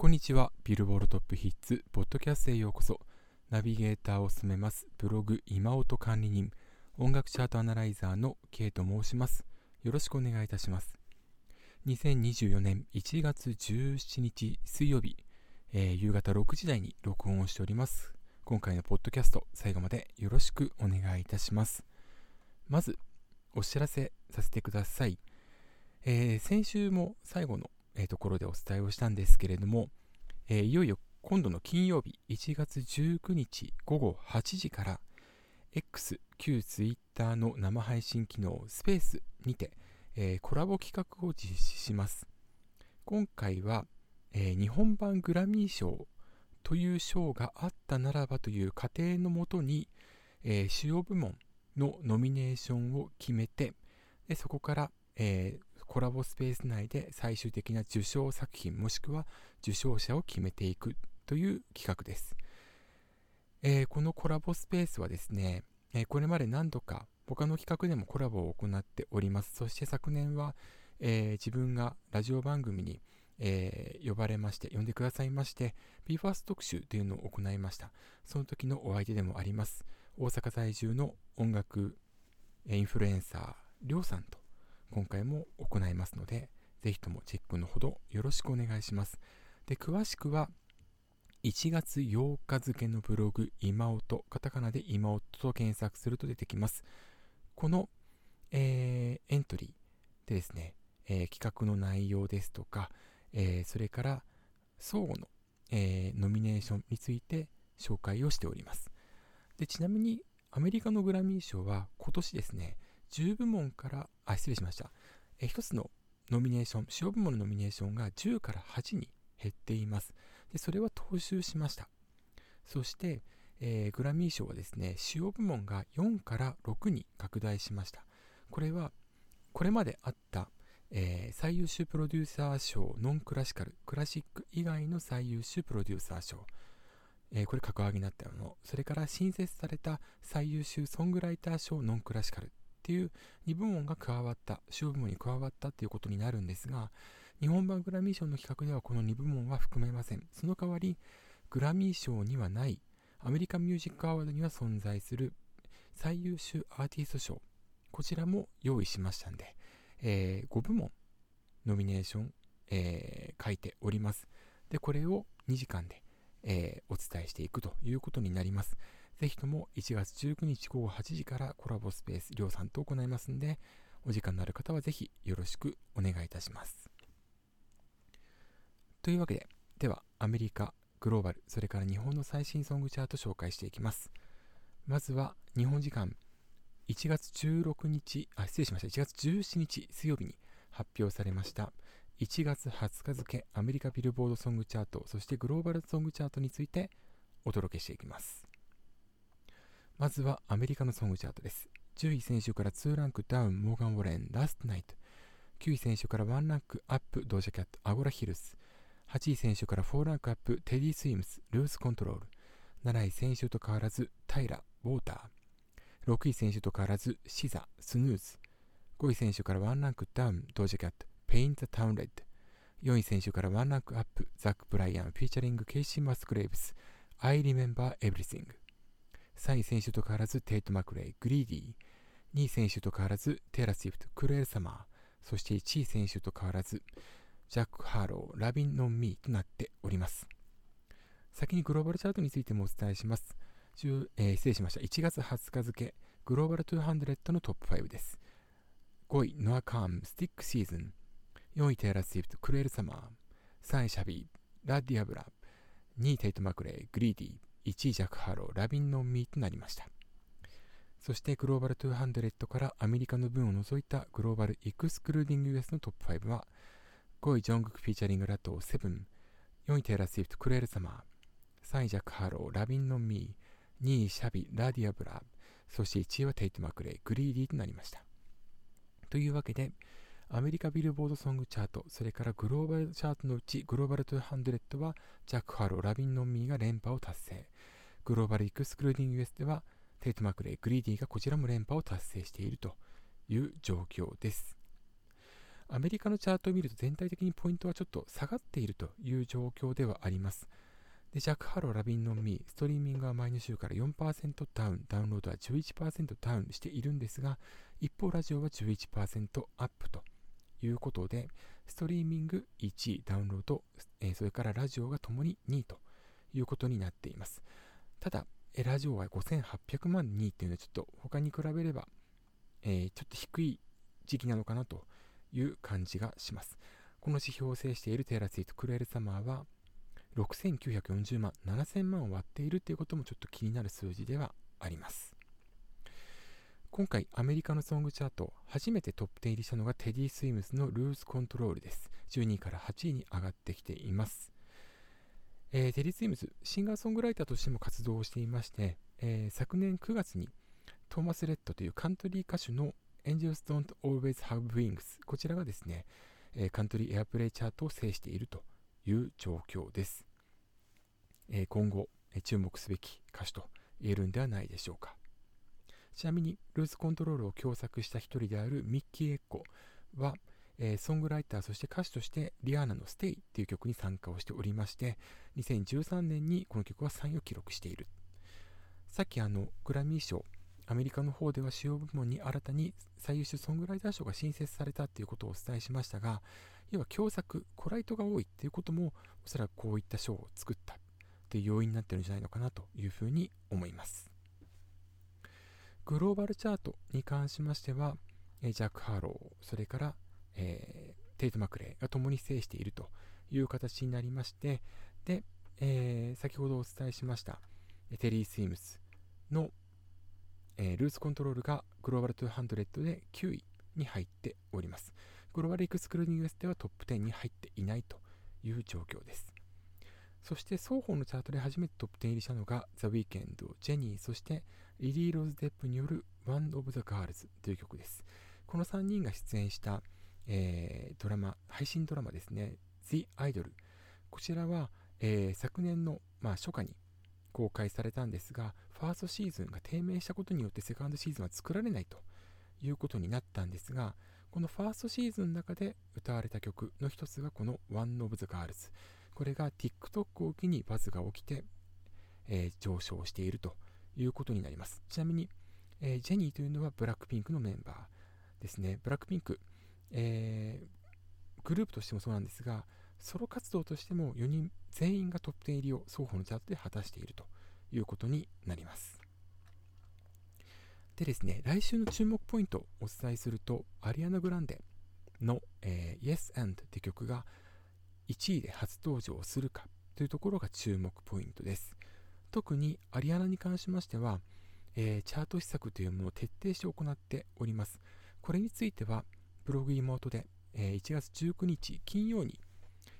こんにちは。ビルボールトップヒッツ、ポッドキャストへようこそ。ナビゲーターを務めます、ブログ今音管理人、音楽チャートアナライザーの K と申します。よろしくお願いいたします。2024年1月17日水曜日、えー、夕方6時台に録音をしております。今回のポッドキャスト、最後までよろしくお願いいたします。まず、お知らせさせてください。えー、先週も最後のえー、ところでお伝えをしたんですけれども、えー、いよいよ今度の金曜日1月19日午後8時から X 旧 Twitter の生配信機能スペースにて、えー、コラボ企画を実施します。今回は、え日本版グラミー賞という賞があったならばという過程のもとに、え主要部門のノミネーションを決めてでそこから、えー、コラボスペース内で最終的な受賞作品もしくは受賞者を決めていくという企画です。えー、このコラボスペースはですね、えー、これまで何度か他の企画でもコラボを行っております。そして昨年は、えー、自分がラジオ番組に、え呼ばれまして、呼んでくださいまして、BE:FIRST 特集というのを行いました。その時のお相手でもあります。大阪在住の音楽インフルエンサー、りょうさんと今回も行いますので、ぜひともチェックのほどよろしくお願いします。で、詳しくは、1月8日付のブログ、今音、カタカナで今音と検索すると出てきます。この、えー、エントリーでですね、えー、企画の内容ですとか、えー、それから相互の、えノミネーションについて紹介をしております。でちなみにアメリカのグラミー賞は今年ですね、10部門から、あ、失礼しました。え1つのノミネーション、主要部門のノミネーションが10から8に減っています。でそれは踏襲しました。そして、えー、グラミー賞はですね、主要部門が4から6に拡大しました。これは、これまであった、えー、最優秀プロデューサー賞、ノンクラシカル、クラシック以外の最優秀プロデューサー賞、えー、これ格上げになったもの、それから新設された最優秀ソングライター賞、ノンクラシカルっていう2部門が加わった、主要部門に加わったっていうことになるんですが、日本版グラミー賞の企画ではこの2部門は含めません。その代わり、グラミー賞にはない、アメリカミュージックアワードには存在する最優秀アーティスト賞、こちらも用意しましたんで、えー、5部門ノミネーション、えー、書いております。で、これを2時間で、えー、お伝えしていくということになります。ぜひとも1月19日午後8時からコラボスペース、りょうさんと行いますんで、お時間のある方はぜひよろしくお願いいたします。というわけで、ではアメリカ、グローバル、それから日本の最新ソングチャート紹介していきます。まずは日本時間1月16日、あ、失礼しました。1月17日水曜日に発表されました1月20日付アメリカビルボードソングチャート、そしてグローバルソングチャートについてお届けしていきます。まずはアメリカのソングチャートです。10位選手から2ランクダウン、モーガン・ウォレン、ラストナイト。9位選手から1ランクアップ、ドージャキャット、アゴラ・ヒルス。8位先週から4ランクアップ、テディ・スイムス、 Lose Control。7位先週と変わらず、タイラ、 Water。6位先週と変わらず、シザ、 Snooze。5位先週から1ランクダウン、ドージャキャット、 Paint The Town Red。4位先週から1ランクアップ、ザック・ブライアン、フィーチャリング、ケイシー・マスクレイブス、I Remember Everything。3位先週と変わらずテイト・マクレイ、 Greedy。2位先週と変わらずテイラー・スウィフト、 Cruel Summer。そして1位先週と変わらずジャック・ハーロー、 Lovin On Me となっております。先にグローバルチャートについてもお伝えします。えー、失礼しました。1月20日付、グローバル200のトップ5です。5位、ノア・カーン、 Stick Season。4位、テイラー・スウィフト、 Cruel Summer。3位、シャビー、 La Diabla。2位、テイト・マクレイ、 Greedy。1位ジャック・ハーロウ、 Lovin On Me となりました。そしてグローバル200からアメリカの分を除いたグローバルエクスクルーディング US のトップ5は5位ジョングクフィーチャリングラトー7 4位テイラー・スウィフト Cruel Summer 3位ジャック・ハーロウ Lovin On Me 2位シャビ La Diabla そして1位はテイト・マクレイ Greedy となりましたというわけでアメリカビルボードソングチャート、それからグローバルチャートのうち、グローバル200は、ジャック・ハーロウ、Lovin On Me が連覇を達成。グローバル・ Excluding US では、テイト・マクレイ、 Greedy がこちらも連覇を達成しているという状況です。アメリカのチャートを見ると全体的にポイントはちょっと下がっているという状況ではあります。で、ジャック・ハーロウ、Lovin On Me、ストリーミングは前の週から4%ダウン、ダウンロードは11%ダウンしているんですが、一方ラジオは11%アップということで、ストリーミング1位、ダウンロード、え、それからラジオがともに2位ということになっています。ただ、えラジオは5800万2位っていうのはちょっと他に比べれば、え、ちょっと低い時期なのかなという感じがします。この指標を制しているテイラ・スイート、クルエル・サマーは6940万、7000万を割っているということもちょっと気になる数字ではあります。今回アメリカのソングチャート初めてトップ10入りしたのがテディ・スイムスのルーズ・コントロールです。12位から8位に上がってきています。えー、テディ・スイムス、シンガーソングライターとしても活動をしていまして、えー、昨年9月にトーマス・レッドというカントリー歌手の Angels Don't Always Have Wings こちらがですね、えー、カントリーエアプレイチャートを制しているという状況です。えー、今後、え注目すべき歌手と言えるんではないでしょうか。ちなみに、ルーズコントロールを共作した一人であるミッキー・エッコは、えー、ソングライター、そして歌手としてリアーナの Stay という曲に参加をしておりまして、2013年にこの曲は3位を記録している。さっきあの、グラミー賞、アメリカの方では主要部門に新たに最優秀ソングライター賞が新設されたということをお伝えしましたが、要は共作、コライトが多いっていうことも、おそらくこういった賞を作ったという要因になってるんじゃないのかなというふうに思います。グローバルチャートに関しましては、ジャック・ハーロウ、それから、えー、テイト・マクレーが共に制しているという形になりまして、で、えー、先ほどお伝えしましたテディ・スイムスの、えー、 Lose Control がグローバル200で9位に入っております。グローバル Excluding US ではトップ10に入っていないという状況です。そして双方のチャートで初めてトップ10入りしたのがザ・ウィーケンド、ジェニー、そしてリリー・ローズ・デップによる One of the Girls という曲です。この3人が出演した、えー、ドラマ、配信ドラマですね、The Idol。こちらは、えー、昨年の、まあ、初夏に公開されたんですが、ファーストシーズンが低迷したことによってセカンドシーズンは作られないということになったんですが、このファーストシーズンの中で歌われた曲の一つがこの One of the Girls。これが TikTok を機にバズが起きて、えー、上昇しているということになります。ちなみに、えー、ジェニーというのはブラックピンクのメンバーですね。ブラックピンク、えー、グループとしてもそうなんですが、ソロ活動としても4人全員がトップ10入りを双方のチャートで果たしているということになります。でですね、来週の注目ポイントをお伝えすると、アリアナ・グランデの、えー、Yes and って曲が1位で初登場するかというところが注目ポイントです。特にアリアナに関しましては、えー、チャート施策というものを徹底して行っております。これについては、ブログ妹で、えー、1月19日金曜に、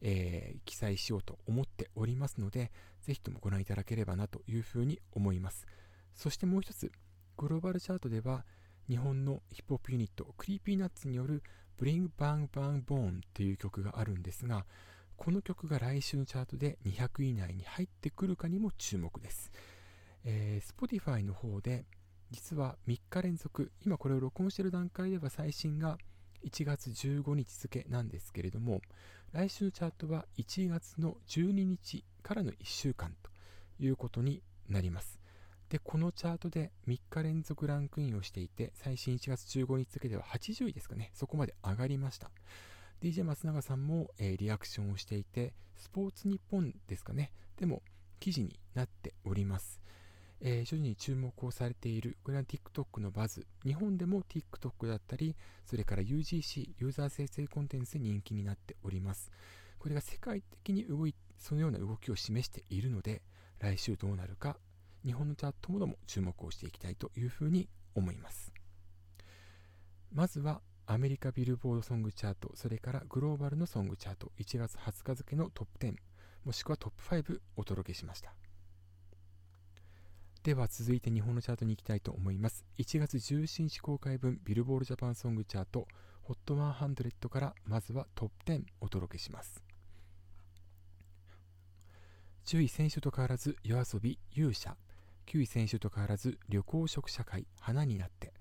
えー、記載しようと思っておりますので、ぜひともご覧いただければなというふうに思います。そしてもう一つ、グローバルチャートでは日本のヒップホップユニットクリーピーナッツによる Bring Bang Bang Bone という曲があるんですがこの曲が来週のチャートで200位以内に入ってくるかにも注目です、えー、Spotify の方で実は3日連続今これを録音している段階では最新が1月15日付なんですけれども来週のチャートは1月の12日からの1週間ということになります。で、このチャートで3日連続ランクインをしていて、最新1月15日付では80位ですかね、そこまで上がりました。DJ 松永さんも、えー、リアクションをしていて、スポーツニッポンですかね、でも記事になっております。えー、徐々に注目をされている、これは TikTok のバズ、日本でも TikTok だったり、それから UGC、ユーザー生成コンテンツで人気になっております。これが世界的に動いそのような動きを示しているので、来週どうなるか日本のチャートもども注目をしていきたいというふうに思います。まずはアメリカビルボードソングチャート、それからグローバルのソングチャート、1月20日付のトップ10、もしくはトップ5お届けしました。では続いて日本のチャートに行きたいと思います。1月17日公開分ビルボードジャパンソングチャート HOT100 からまずはトップ10お届けします。10位選手と変わらず夜遊び勇者9位先週と変わらず緑黄色社会花になって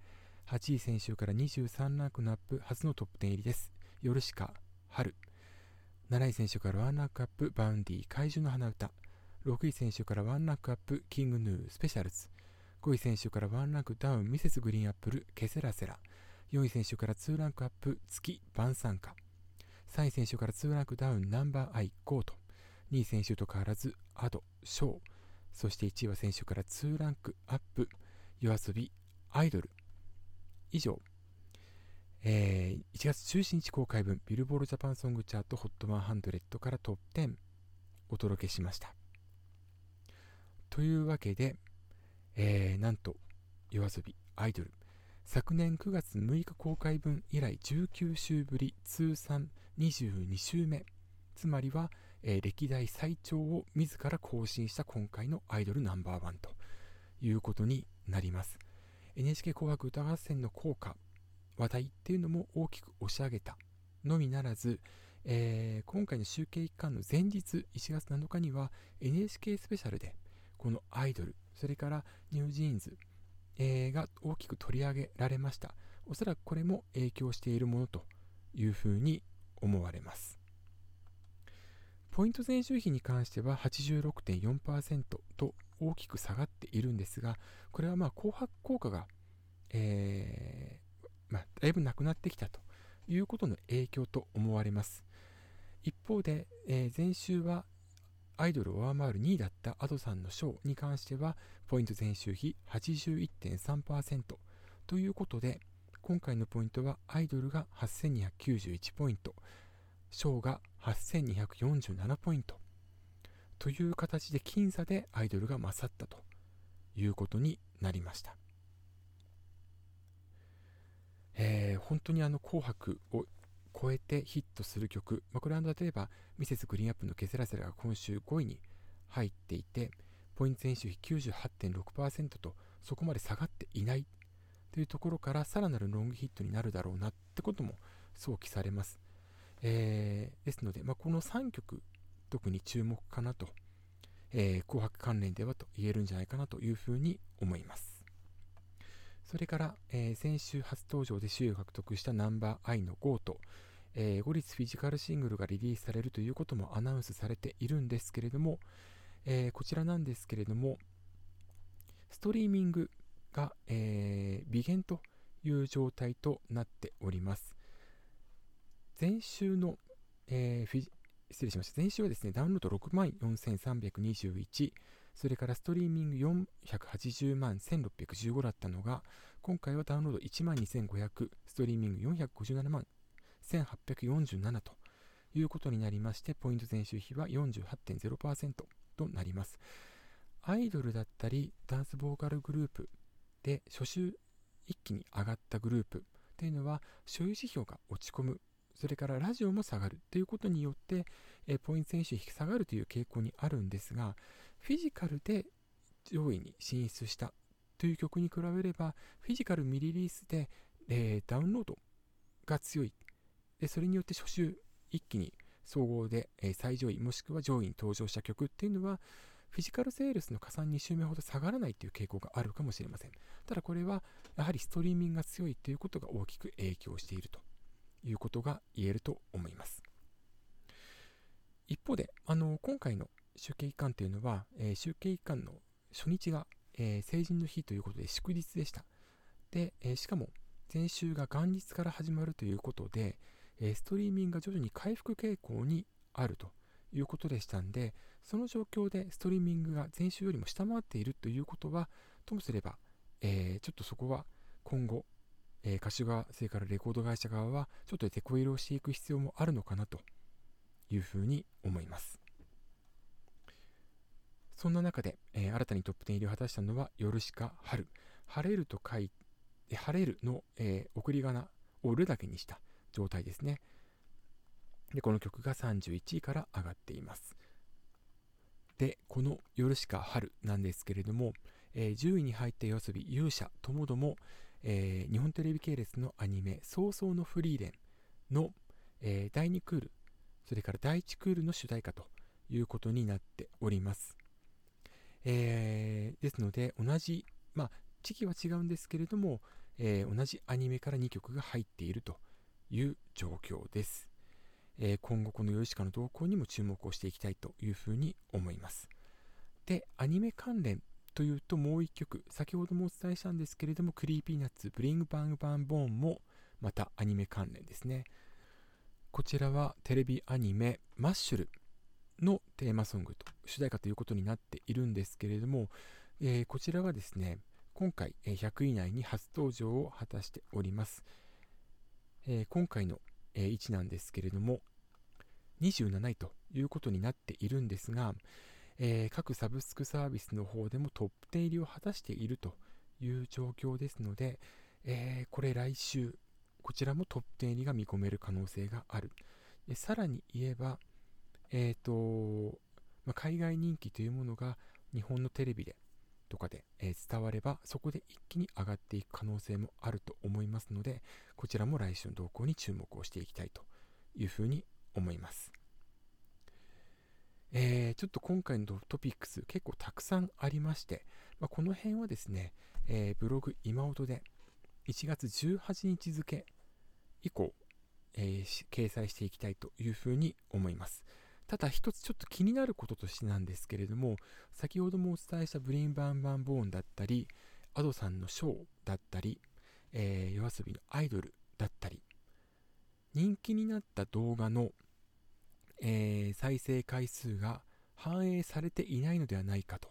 8位先週から23ランクのアップ初のトップ10入りです。ヨルシカ晴る。7位先週からワンランクアップ Vaundy 怪獣の花唄。6位先週からワンランクアップ King Gnu SPECIALZ。5位先週からワンランクダウン Mrs. GREEN APPLE ケセラセラ。4位先週から2ランクアップ月晩餐歌3位先週から2ランクダウン Number_i GOAT。2位選手と変わらずアドショー。そして1位は選手から2ランクアップ夜遊びアイドル。以上、えー、1月17日公開分ビルボールジャパンソングチャート HOT100 からトップ10お届けしました。というわけで、えー、なんと夜遊びアイドル。昨年9月6日公開分以来19週ぶり通算22週目つまりは、えー、歴代最長を自ら更新した今回のアイドルナンバーワンということになります。NHK 紅白歌合戦の効果話題っていうのも大きく押し上げた。のみならず、えー、今回の集計一環の前日1月7日には NHK スペシャルでこのアイドルそれからニュージーンズ、えー、が大きく取り上げられました。おそらくこれも影響しているものというふうに思われます。ポイント前週比に関しては86.4%と大きく下がっているんですがこれはまあ紅白効果が、えー、まあ、だいぶなくなってきたということの影響と思われます。一方で、えー、前週はアイドルを上回る2位だったアドさんのショーに関しては、ポイント前週比81.3%ということで、今回のポイントはアイドルが8291ポイント、ショーが8247ポイント。という形で僅差でアイドルが勝ったということになりました。えー、本当にあの紅白を超えてヒットする曲、まあ、これは例えばミセスグリーンアップのケセラセラが今週5位に入っていてポイント選手比98.6%とそこまで下がっていないというところからさらなるロングヒットになるだろうなってことも想起されます、えー、ですので、まあ、この3曲特に注目かなと、えー、紅白関連ではと言えるんじゃないかなというふうに思いますそれから、えー、先週初登場で首位を獲得したナンバーアイの GO と、えー、後日フィジカルシングルがリリースされるということもアナウンスされているんですけれども、えー、こちらなんですけれども、ストリーミングが、えー、微減という状態となっております。前週の、えー、失礼しました。前週はですね、ダウンロード6万4321、それからストリーミング480万1615だったのが、今回はダウンロード1万2500、ストリーミング457万1847ということになりまして、ポイント前週比は48.0%となります。アイドルだったり、ダンスボーカルグループで初週一気に上がったグループというのは、所有指標が落ち込むそれからラジオも下がるということによって、えポイント選手比下がるという傾向にあるんですが、フィジカルで上位に進出したという曲に比べれば、フィジカル未リリースで、え、ダウンロードが強いで。それによって初週一気に総合で、え、最上位もしくは上位に登場した曲っていうのは、フィジカルセールスの加算2週目ほど下がらないという傾向があるかもしれません。ただこれはやはりストリーミングが強いということが大きく影響しているということが言えると思います。一方で、あの今回の集計期間というのは、えー、集計期間の初日が、えー、成人の日ということで祝日でした。で、えー、しかも前週が元日から始まるということで、えストリーミングが徐々に回復傾向にあるということでしたんで、その状況でストリーミングが前週よりも下回っているということは、ともすれば、えちょっとそこは今後、え歌手側、それからレコード会社側は、ちょっと手こ入れをしていく必要もあるのかなというふうに思います。そんな中で、えー、新たにトップ10入りを果たしたのは、ヨルシカ春。晴れると書いて、晴れるの、えー、送り仮名をるだけにした状態ですね。で、この曲が31位から上がっています。で、このヨルシカ春なんですけれども、えー、10位に入った夜遊び勇者ともども、えー、日本テレビ系列のアニメ「早々のフリーレンの」えー、第2クールそれから第1クールの主題歌ということになっております、えー、ですので同じ、まあ、時期は違うんですけれども、え同じアニメから2曲が入っているという状況です。え、今後このヨシカの動向にも注目をしていきたいというふうに思います。で、アニメ関連というともう一曲、先ほどもお伝えしたんですけれども、クリーピーナッツ、ブリングバングバンボーンもまたアニメ関連ですね。こちらはテレビアニメマッシュルのテーマソングと主題歌ということになっているんですけれども、えー、こちらはですね、今回100位以内に初登場を果たしております。えー、今回の、位置なんですけれども、27位ということになっているんですが、えー、各サブスクサービスの方でもトップ10入りを果たしているという状況ですので、えー、これ来週、こちらもトップ10入りが見込める可能性がある。でさらに言えば、えーとまあ、海外人気というものが日本のテレビでとかで、え、伝わればそこで一気に上がっていく可能性もあると思いますのでこちらも来週の動向に注目をしていきたいというふうに思います。えー、ちょっと今回のトピックス結構たくさんありまして、まあ、この辺はですね、えー、ブログ今音で1月18日付以降、えー、掲載していきたいというふうに思います。ただ一つちょっと気になることとしてなんですけれども、先ほどもお伝えしたブリンバンバンボーンだったり、アドさんのショーだったり、えー、夜遊びのアイドルだったり、人気になった動画の、えー、再生回数が反映されていないのではないかと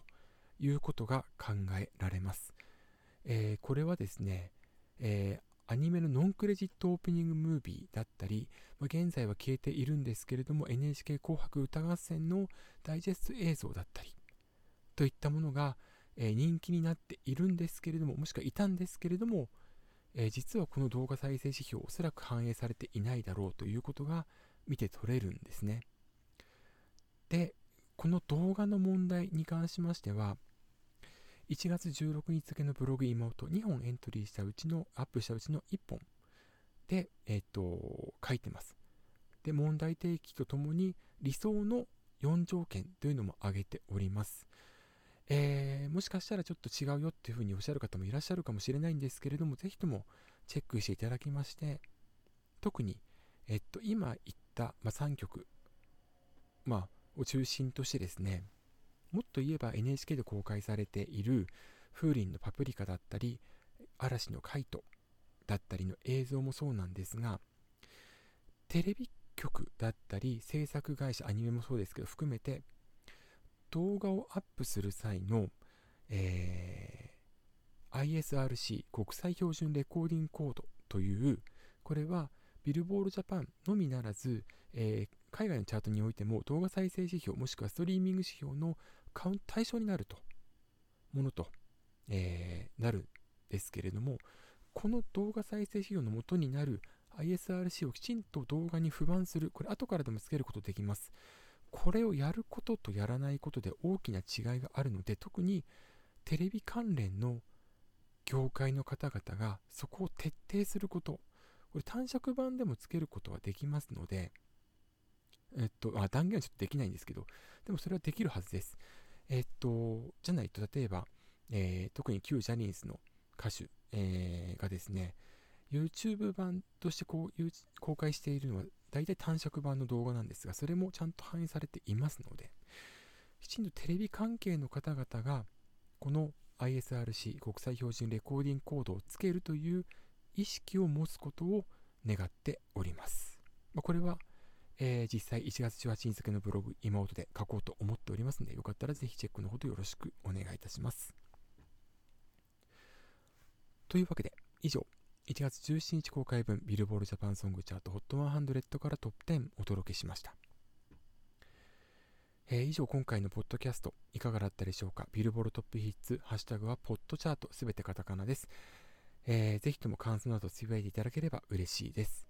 いうことが考えられます。えー、これはですね、えアニメのノンクレジットオープニングムービーだったり、まあ、現在は消えているんですけれども NHK 紅白歌合戦のダイジェスト映像だったりといったものが、えー、人気になっているんですけれどももしくはいたんですけれども、えー、実はこの動画再生指標おそらく反映されていないだろうということが見て取れるんですねでこの動画の問題に関しましては1月16日付のブログ妹2本エントリーしたうちの、アップしたうちの1本で、えっ、と、書いてます。で、問題提起とともに理想の4条件というのも挙げております。えー、もしかしたらちょっと違うよっていうふうにおっしゃる方もいらっしゃるかもしれないんですけれども、ぜひともチェックしていただきまして、特に、えっと、今言った、まあ、3曲、まあ、を中心としてですね、もっと言えば NHK で公開されている風鈴のパプリカだったり嵐のカイトだったりの映像もそうなんですがテレビ局だったり制作会社アニメもそうですけど含めて動画をアップする際の、えー、ISRC 国際標準レコーディングコードというこれはビルボールジャパンのみならず、えー、海外のチャートにおいても動画再生指標もしくはストリーミング指標の対象になるとものと、えー、なるですけれどもこの動画再生指標の元になる ISRC をきちんと動画に不番するこれ後からでもつけることできます。これをやることとやらないことで大きな違いがあるので特にテレビ関連の業界の方々がそこを徹底することこれ短尺版でもつけることはできますのでえっと、あ断言はちょっとできないんですけど、でもそれはできるはずです。えっと、じゃないと、例えば、えー、特に旧ジャニーズの歌手、えー、がですね、YouTube 版としてこう公開しているのは大体短尺版の動画なんですが、それもちゃんと反映されていますので、きちんとテレビ関係の方々が、この ISRC 国際標準レコーディングコードをつけるという意識を持つことを願っております。まあ、これはえー、実際1月18日付のブログ妹で書こうと思っておりますので、よかったらぜひチェックのほどよろしくお願いいたします。というわけで、以上、1月17日公開分ビルボールジャパンソングチャート HOT100 からトップ10お届けしました。えー、以上今回のポッドキャストいかがだったでしょうか？ビルボールトップヒッツ、ハッシュタグはポッドチャートすべてカタカナです。えー、ぜひとも感想などつぶやいていただければ嬉しいです。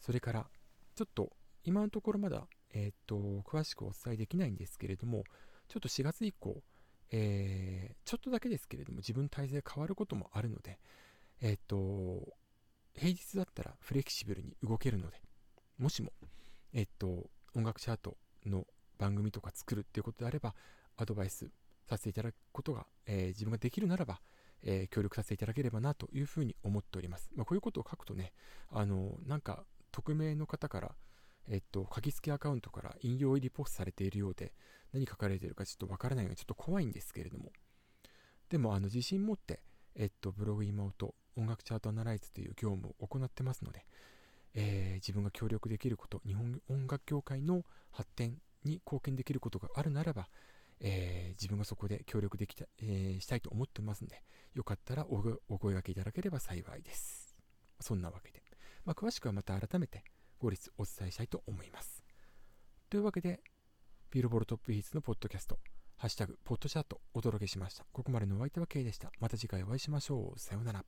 それから、ちょっと今のところまだ、えー、っと、詳しくお伝えできないんですけれども、ちょっと4月以降、えー、ちょっとだけですけれども、自分体制変わることもあるので、えー、っと、平日だったらフレキシブルに動けるので、もしも、えっと、音楽チャートの番組とか作るっていうことであれば、アドバイスさせていただくことが、えー、自分ができるならば、えー、協力させていただければなというふうに思っております。まあ、こういうことを書くとね、あの、なんか匿名の方からえっと、書き付けアカウントから引用入りポストされているようで、何書かれているかちょっとわからないので、ちょっと怖いんですけれども。でも、あの、自信持って、えっと、ブログ妹、音楽チャートアナライズという業務を行ってますので、えー、自分が協力できること、日本音楽協会の発展に貢献できることがあるならば、えー、自分がそこで協力できた、えー、したいと思ってますので、よかったらお声掛けいただければ幸いです。そんなわけで。まあ、詳しくはまた改めて、後日お伝えしたいと思います。というわけで、ビルボルトップヒーツのポッドキャスト、ハッシュタグ、ポッドチャートお届けしました。ここまでのお相手は K でした。また次回お会いしましょう。さようなら。